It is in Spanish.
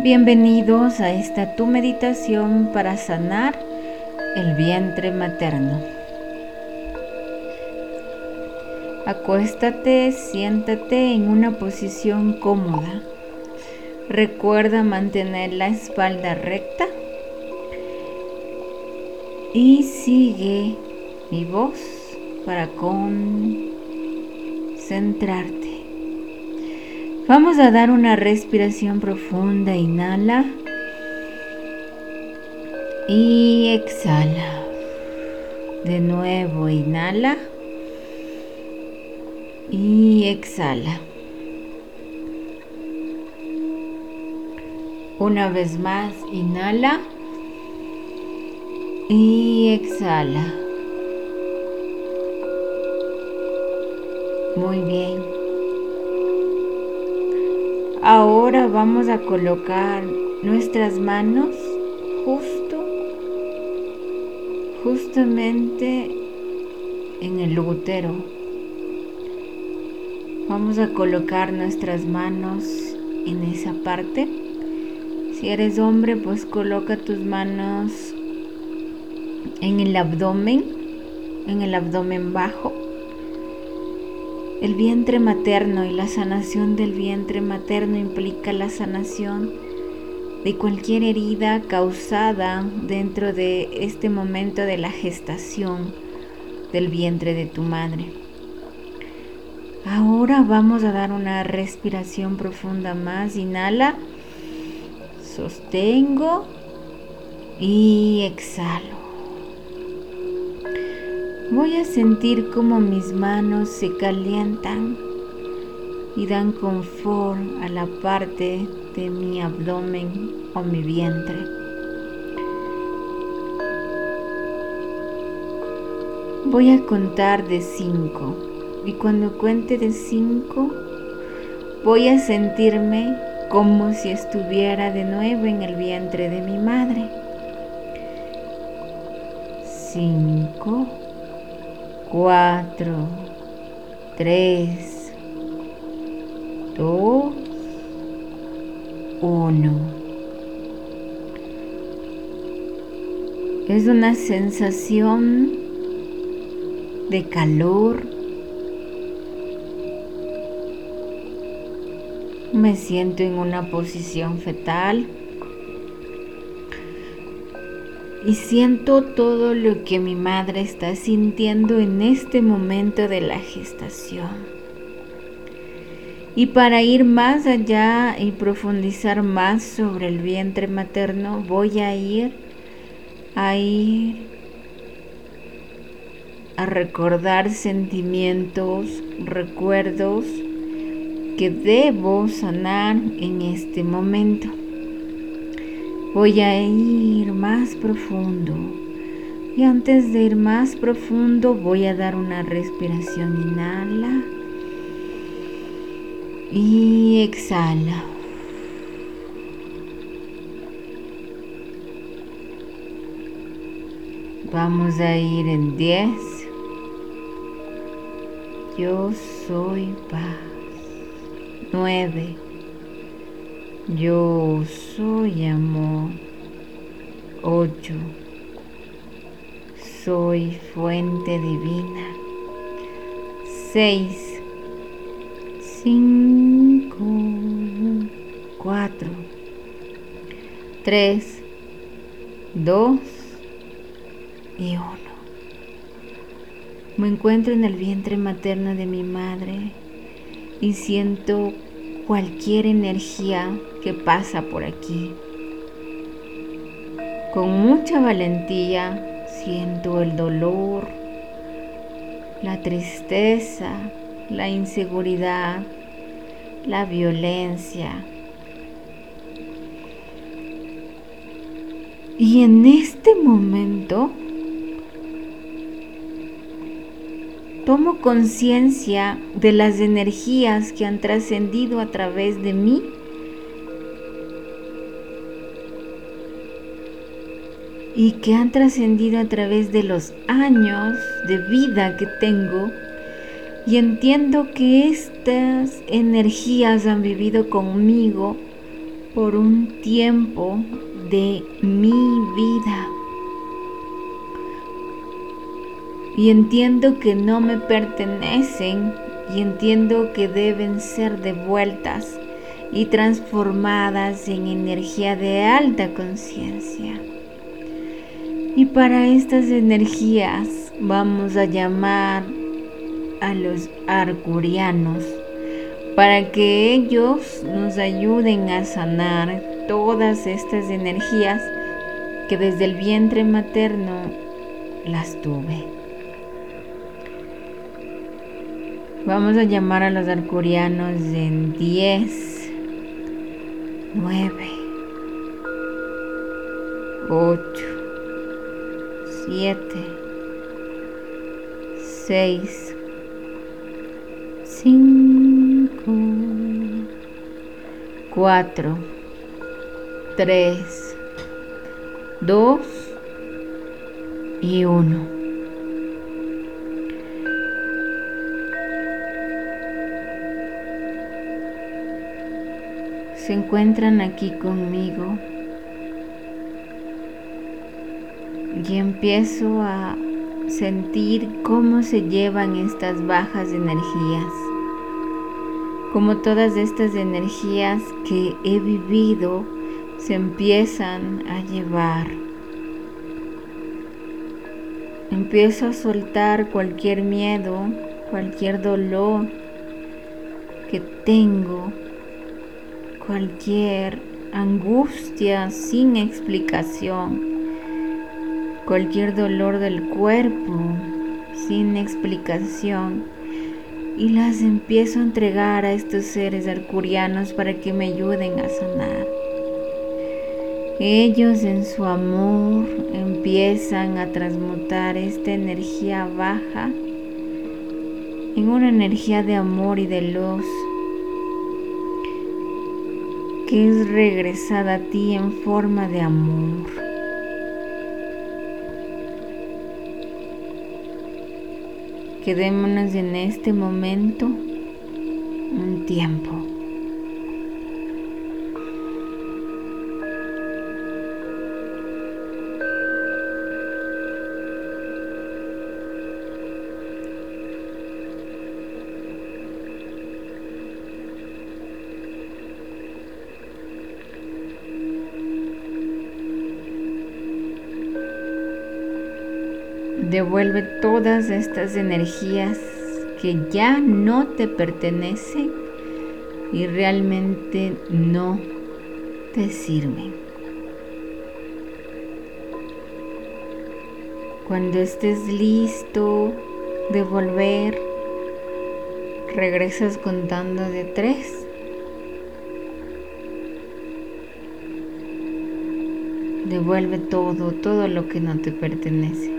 Bienvenidos a esta tu meditación para sanar el vientre materno. Acuéstate, siéntate en una posición cómoda. Recuerda mantener la espalda recta y sigue mi voz para concentrarte. Vamos a dar una respiración profunda. Inhala. Y exhala. De nuevo, inhala. Y exhala. Una vez más, inhala. Y exhala. Muy bien. Ahora vamos a colocar nuestras manos justo, justamente en el útero. Vamos a colocar nuestras manos en esa parte. Si eres hombre, pues coloca tus manos en el abdomen, en el abdomen bajo el vientre materno y la sanación del vientre materno implica la sanación de cualquier herida causada dentro de este momento de la gestación del vientre de tu madre. Ahora vamos a dar una respiración profunda más. Inhala, sostengo y exhalo. Voy a sentir como mis manos se calientan y dan confort a la parte de mi abdomen o mi vientre. Voy a contar de cinco y cuando cuente de cinco voy a sentirme como si estuviera de nuevo en el vientre de mi madre. Cinco. 4, 3, 2, 1. Es una sensación de calor. Me siento en una posición fetal. Y siento todo lo que mi madre está sintiendo en este momento de la gestación. Y para ir más allá y profundizar más sobre el vientre materno, voy a ir a ir a recordar sentimientos, recuerdos que debo sanar en este momento. Voy a ir más profundo. Y antes de ir más profundo voy a dar una respiración. Inhala. Y exhala. Vamos a ir en 10. Yo soy paz. 9. Yo soy amor. 8. Soy fuente divina. 6. 5. 4. 3. 2. Y 1. Me encuentro en el vientre materno de mi madre y siento cualquier energía que pasa por aquí. Con mucha valentía siento el dolor, la tristeza, la inseguridad, la violencia. Y en este momento tomo conciencia de las energías que han trascendido a través de mí y que han trascendido a través de los años de vida que tengo y entiendo que estas energías han vivido conmigo por un tiempo de mi vida. Y entiendo que no me pertenecen y entiendo que deben ser devueltas y transformadas en energía de alta conciencia. Y para estas energías vamos a llamar a los arcurianos para que ellos nos ayuden a sanar todas estas energías que desde el vientre materno las tuve. Vamos a llamar a los arcurianos en 10, 9, 8, 7, 6, 5, 4, 3, 2 y 1. Se encuentran aquí conmigo y empiezo a sentir cómo se llevan estas bajas energías, como todas estas energías que he vivido se empiezan a llevar. Empiezo a soltar cualquier miedo, cualquier dolor que tengo, cualquier angustia sin explicación cualquier dolor del cuerpo sin explicación y las empiezo a entregar a estos seres arcurianos para que me ayuden a sanar. Ellos en su amor empiezan a transmutar esta energía baja en una energía de amor y de luz que es regresada a ti en forma de amor. Quedémonos en este momento un tiempo. Devuelve todas estas energías que ya no te pertenecen y realmente no te sirven. Cuando estés listo de volver, regresas contando de tres. Devuelve todo, todo lo que no te pertenece.